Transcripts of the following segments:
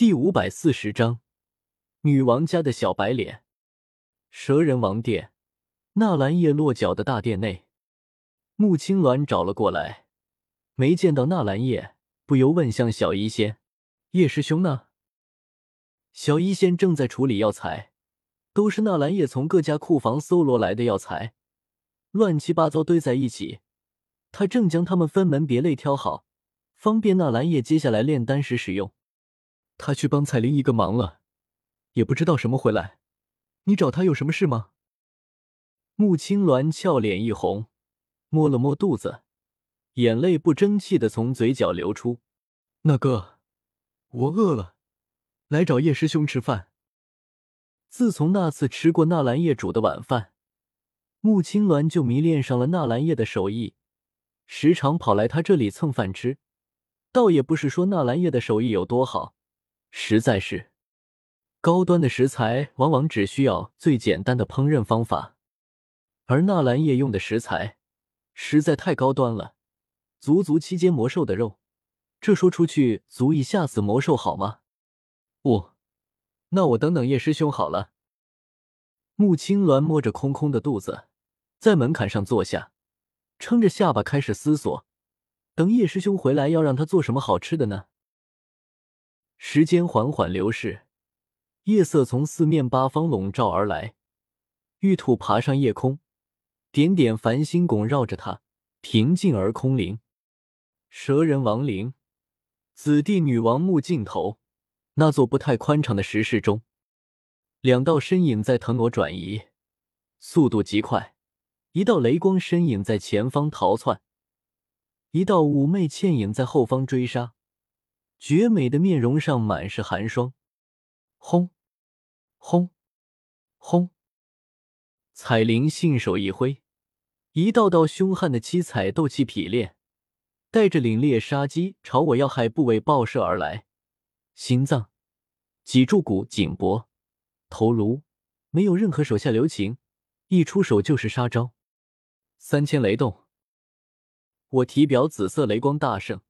第五百四十章，女王家的小白脸。蛇人王殿，纳兰叶落脚的大殿内，穆青鸾找了过来，没见到纳兰叶，不由问向小医仙：“叶师兄呢？”小医仙正在处理药材，都是纳兰叶从各家库房搜罗来的药材，乱七八糟堆在一起，他正将它们分门别类挑好，方便纳兰叶接下来炼丹时使用。他去帮彩铃一个忙了，也不知道什么回来。你找他有什么事吗？穆青鸾俏脸一红，摸了摸肚子，眼泪不争气的从嘴角流出。那个，我饿了，来找叶师兄吃饭。自从那次吃过纳兰叶煮的晚饭，穆青鸾就迷恋上了纳兰叶的手艺，时常跑来他这里蹭饭吃。倒也不是说纳兰叶的手艺有多好。实在是，高端的食材往往只需要最简单的烹饪方法，而纳兰叶用的食材实在太高端了，足足七阶魔兽的肉，这说出去足以吓死魔兽，好吗？不，那我等等叶师兄好了。穆青鸾摸着空空的肚子，在门槛上坐下，撑着下巴开始思索：等叶师兄回来，要让他做什么好吃的呢？时间缓缓流逝，夜色从四面八方笼罩而来，玉兔爬上夜空，点点繁星拱绕着它，平静而空灵。蛇人亡灵，紫帝女王墓尽头，那座不太宽敞的石室中，两道身影在腾挪转移，速度极快。一道雷光身影在前方逃窜，一道妩媚倩影在后方追杀。绝美的面容上满是寒霜，轰，轰，轰！彩铃信手一挥，一道道凶悍的七彩斗气劈裂，带着凛冽杀机朝我要害部位爆射而来。心脏、脊柱骨、颈脖、头颅，没有任何手下留情，一出手就是杀招。三千雷动，我体表紫色雷光大盛。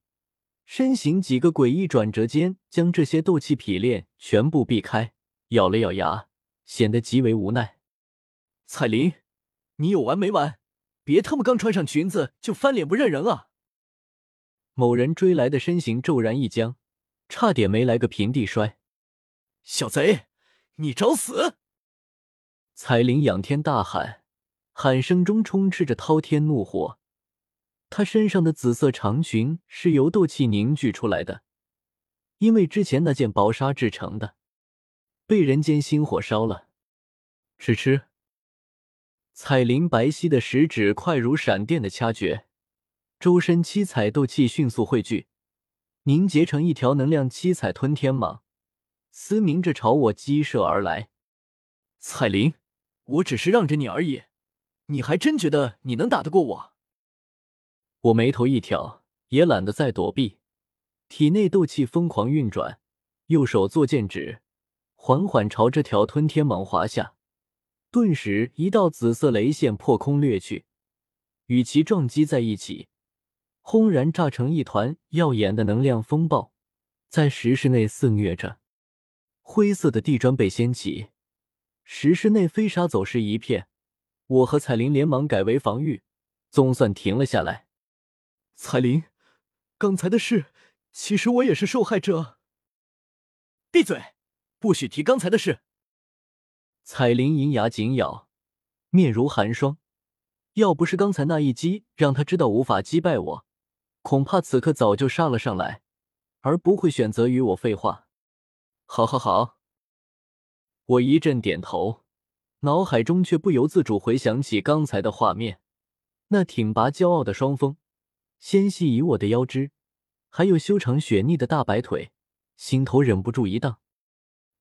身形几个诡异转折间，将这些斗气劈炼全部避开，咬了咬牙，显得极为无奈。彩铃，你有完没完？别他妈刚穿上裙子就翻脸不认人啊！某人追来的身形骤然一僵，差点没来个平地摔。小贼，你找死！彩铃仰天大喊，喊声中充斥着滔天怒火。他身上的紫色长裙是由斗气凝聚出来的，因为之前那件薄纱制成的，被人间星火烧了。吃吃。彩铃白皙的食指快如闪电的掐诀，周身七彩斗气迅速汇聚，凝结成一条能量七彩吞天蟒，嘶鸣着朝我激射而来。彩铃，我只是让着你而已，你还真觉得你能打得过我？我眉头一挑，也懒得再躲避，体内斗气疯狂运转，右手作剑指，缓缓朝这条吞天蟒划下。顿时，一道紫色雷线破空掠去，与其撞击在一起，轰然炸成一团耀眼的能量风暴，在石室内肆虐着。灰色的地砖被掀起，石室内飞沙走石一片。我和彩铃连忙改为防御，总算停了下来。彩铃，刚才的事，其实我也是受害者。闭嘴，不许提刚才的事。彩铃银牙紧咬，面如寒霜。要不是刚才那一击让他知道无法击败我，恐怕此刻早就杀了上来，而不会选择与我废话。好，好，好。我一阵点头，脑海中却不由自主回想起刚才的画面，那挺拔骄傲的双峰。纤细以我的腰肢，还有修长雪腻的大白腿，心头忍不住一荡。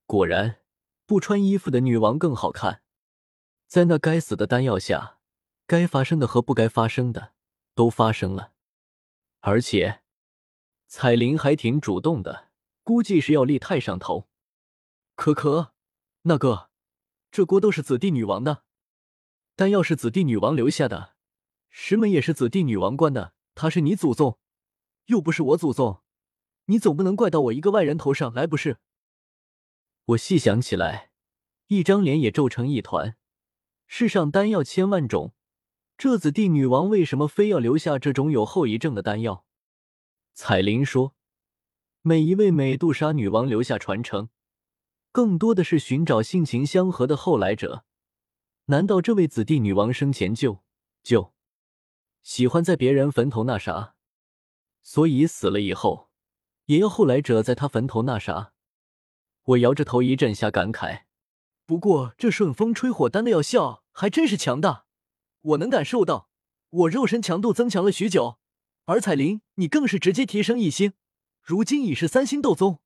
果然，不穿衣服的女王更好看。在那该死的丹药下，该发生的和不该发生的都发生了，而且彩铃还挺主动的，估计是要立太上头。可可，那个，这锅都是紫帝女王的，丹药是紫帝女王留下的，石门也是紫帝女王关的。他是你祖宗，又不是我祖宗，你总不能怪到我一个外人头上来不是？我细想起来，一张脸也皱成一团。世上丹药千万种，这紫帝女王为什么非要留下这种有后遗症的丹药？彩铃说：“每一位美杜莎女王留下传承，更多的是寻找性情相合的后来者。难道这位紫帝女王生前就就喜欢在别人坟头那啥，所以死了以后也要后来者在他坟头那啥？”我摇着头，一阵下感慨。不过这顺风吹火丹的药效还真是强大，我能感受到，我肉身强度增强了许久。而彩铃，你更是直接提升一星，如今已是三星斗宗。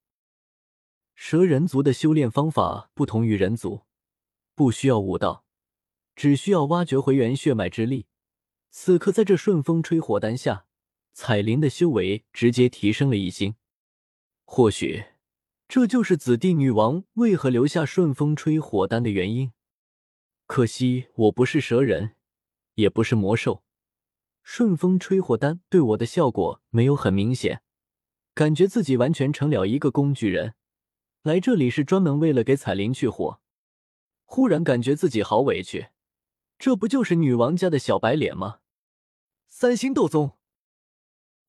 蛇人族的修炼方法不同于人族，不需要武道，只需要挖掘回原血脉之力。此刻在这顺风吹火丹下，彩铃的修为直接提升了一星。或许。这就是紫帝女王为何留下顺风吹火丹的原因。可惜我不是蛇人，也不是魔兽，顺风吹火丹对我的效果没有很明显，感觉自己完全成了一个工具人，来这里是专门为了给彩铃去火。忽然感觉自己好委屈，这不就是女王家的小白脸吗？三星斗宗，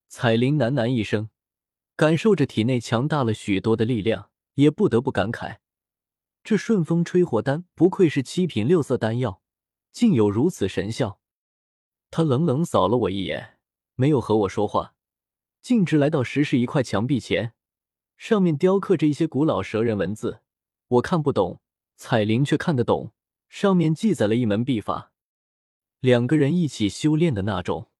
彩铃喃喃一声。感受着体内强大了许多的力量，也不得不感慨：这顺风吹火丹不愧是七品六色丹药，竟有如此神效。他冷冷扫了我一眼，没有和我说话，径直来到石室一块墙壁前，上面雕刻着一些古老蛇人文字，我看不懂，彩铃却看得懂。上面记载了一门秘法，两个人一起修炼的那种。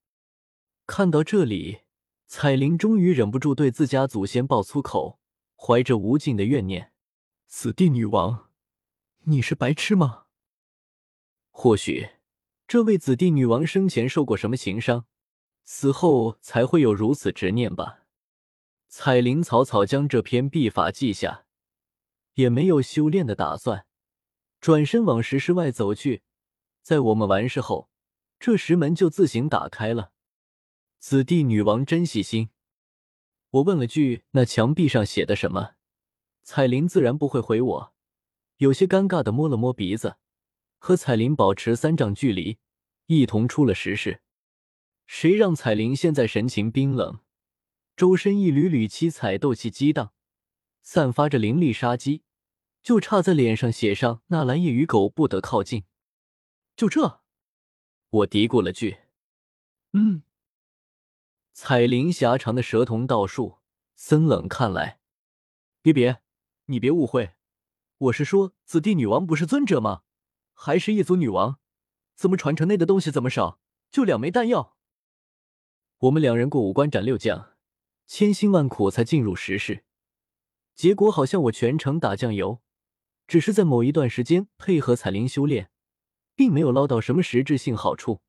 看到这里。彩铃终于忍不住对自家祖先爆粗口，怀着无尽的怨念：“此地女王，你是白痴吗？或许这位子弟女王生前受过什么情伤，死后才会有如此执念吧。”彩铃草草将这篇秘法记下，也没有修炼的打算，转身往石室外走去。在我们完事后，这石门就自行打开了。紫帝女王真细心。我问了句：“那墙壁上写的什么？”彩铃自然不会回我，有些尴尬的摸了摸鼻子，和彩铃保持三丈距离，一同出了石室。谁让彩铃现在神情冰冷，周身一缕缕七彩斗气激荡，散发着凌厉杀机，就差在脸上写上“纳兰夜与狗不得靠近”。就这，我嘀咕了句：“嗯。”彩铃狭长的蛇瞳倒竖，森冷看来。别别，你别误会，我是说，紫帝女王不是尊者吗？还是一族女王？怎么传承内的东西这么少？就两枚弹药。我们两人过五关斩六将，千辛万苦才进入石室，结果好像我全程打酱油，只是在某一段时间配合彩铃修炼，并没有捞到什么实质性好处。